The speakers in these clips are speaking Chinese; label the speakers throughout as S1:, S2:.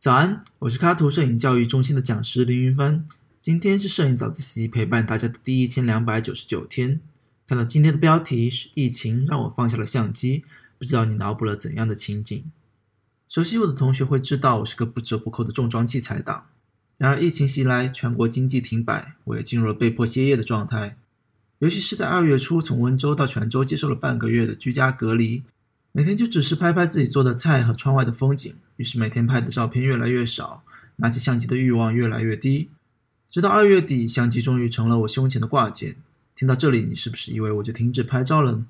S1: 早安，我是卡图摄影教育中心的讲师林云帆。今天是摄影早自习陪伴大家的第一千两百九十九天。看到今天的标题是“疫情让我放下了相机”，不知道你脑补了怎样的情景？熟悉我的同学会知道，我是个不折不扣的重装器材党。然而疫情袭来，全国经济停摆，我也进入了被迫歇业的状态。尤其是在二月初，从温州到泉州接受了半个月的居家隔离。每天就只是拍拍自己做的菜和窗外的风景，于是每天拍的照片越来越少，拿起相机的欲望越来越低。直到二月底，相机终于成了我胸前的挂件。听到这里，你是不是以为我就停止拍照了呢？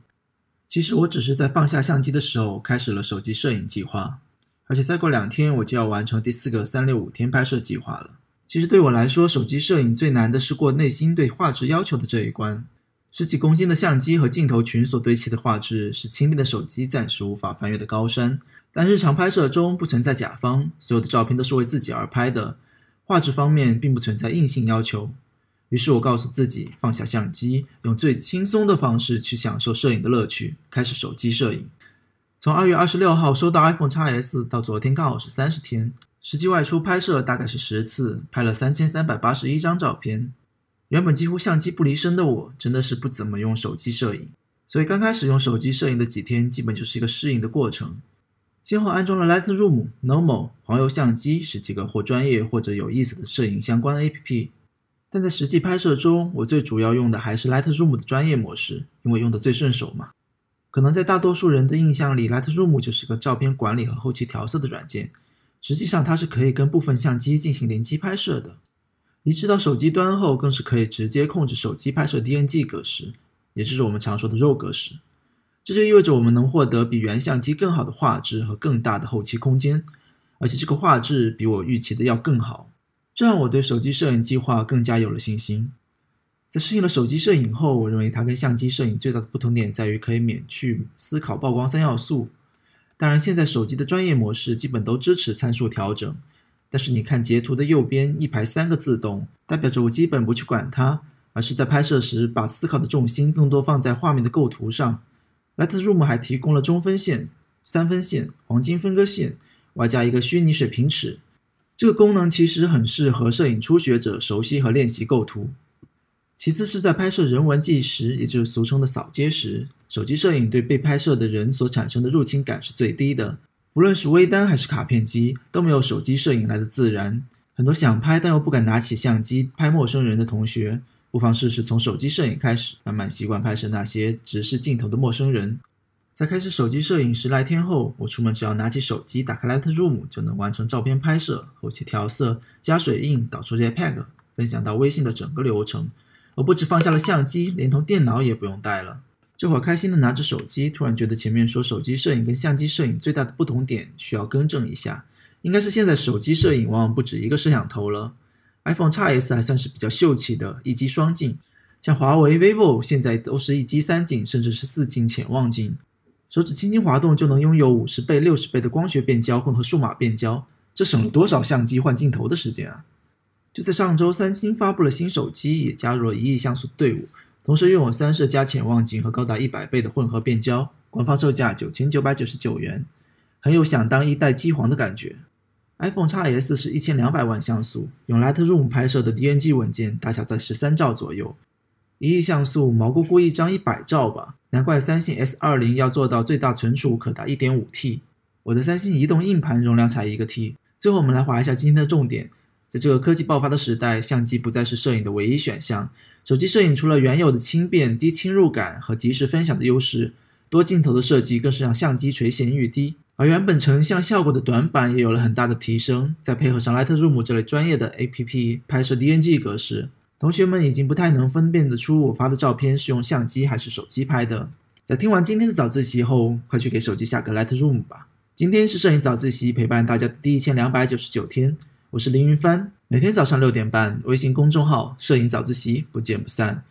S1: 其实我只是在放下相机的时候，开始了手机摄影计划，而且再过两天我就要完成第四个三六五天拍摄计划了。其实对我来说，手机摄影最难的是过内心对画质要求的这一关。十几公斤的相机和镜头群所堆砌的画质，是轻便的手机暂时无法翻越的高山。但日常拍摄中不存在甲方，所有的照片都是为自己而拍的，画质方面并不存在硬性要求。于是我告诉自己，放下相机，用最轻松的方式去享受摄影的乐趣，开始手机摄影。从二月二十六号收到 iPhone XS 到昨天刚好是三十天，实际外出拍摄大概是十次，拍了三千三百八十一张照片。原本几乎相机不离身的我，真的是不怎么用手机摄影，所以刚开始用手机摄影的几天，基本就是一个适应的过程。先后安装了 Lightroom、Normal、黄油相机，是几个或专业或者有意思的摄影相关 APP。但在实际拍摄中，我最主要用的还是 Lightroom 的专业模式，因为用的最顺手嘛。可能在大多数人的印象里，Lightroom 就是个照片管理和后期调色的软件，实际上它是可以跟部分相机进行联机拍摄的。移植到手机端后，更是可以直接控制手机拍摄 DNG 格式，也就是我们常说的 RAW 格式。这就意味着我们能获得比原相机更好的画质和更大的后期空间，而且这个画质比我预期的要更好，这让我对手机摄影计划更加有了信心。在适应了手机摄影后，我认为它跟相机摄影最大的不同点在于可以免去思考曝光三要素。当然，现在手机的专业模式基本都支持参数调整。但是你看截图的右边一排三个自动，代表着我基本不去管它，而是在拍摄时把思考的重心更多放在画面的构图上。Lightroom 还提供了中分线、三分线、黄金分割线，外加一个虚拟水平尺。这个功能其实很适合摄影初学者熟悉和练习构图。其次是在拍摄人文纪实，也就是俗称的扫街时，手机摄影对被拍摄的人所产生的入侵感是最低的。无论是微单还是卡片机，都没有手机摄影来的自然。很多想拍但又不敢拿起相机拍陌生人的同学，不妨试试从手机摄影开始，慢慢习惯拍摄那些直视镜头的陌生人。在开始手机摄影十来天后，我出门只要拿起手机，打开 Lightroom 就能完成照片拍摄、后期调色、加水印、导出 JPEG、分享到微信的整个流程。我不止放下了相机，连同电脑也不用带了。这会儿开心的拿着手机，突然觉得前面说手机摄影跟相机摄影最大的不同点需要更正一下，应该是现在手机摄影往往不止一个摄像头了。iPhone XS 还算是比较秀气的一机双镜，像华为、vivo 现在都是一机三镜，甚至是四镜潜望镜，手指轻轻滑动就能拥有五十倍、六十倍的光学变焦混合数码变焦，这省了多少相机换镜头的时间啊！就在上周，三星发布了新手机，也加入了一亿像素队伍。同时拥有三摄加潜望镜和高达一百倍的混合变焦，官方售价九千九百九十九元，很有想当一代机皇的感觉。iPhone XS 是一千两百万像素，用 Lightroom 拍摄的 DNG 文件大小在十三兆左右，一亿像素毛估估一张一百兆吧，难怪三星 S 二零要做到最大存储可达一点五 T，我的三星移动硬盘容量才一个 T。最后我们来划一下今天的重点。在这个科技爆发的时代，相机不再是摄影的唯一选项。手机摄影除了原有的轻便、低侵入感和及时分享的优势，多镜头的设计更是让相机垂涎欲滴。而原本成像效果的短板也有了很大的提升。再配合上 Lightroom 这类专业的 APP 拍摄 DNG 格式，同学们已经不太能分辨得出我发的照片是用相机还是手机拍的。在听完今天的早自习后，快去给手机下个 Lightroom 吧。今天是摄影早自习陪伴大家的第一千两百九十九天。我是林云帆，每天早上六点半，微信公众号“摄影早自习”，不见不散。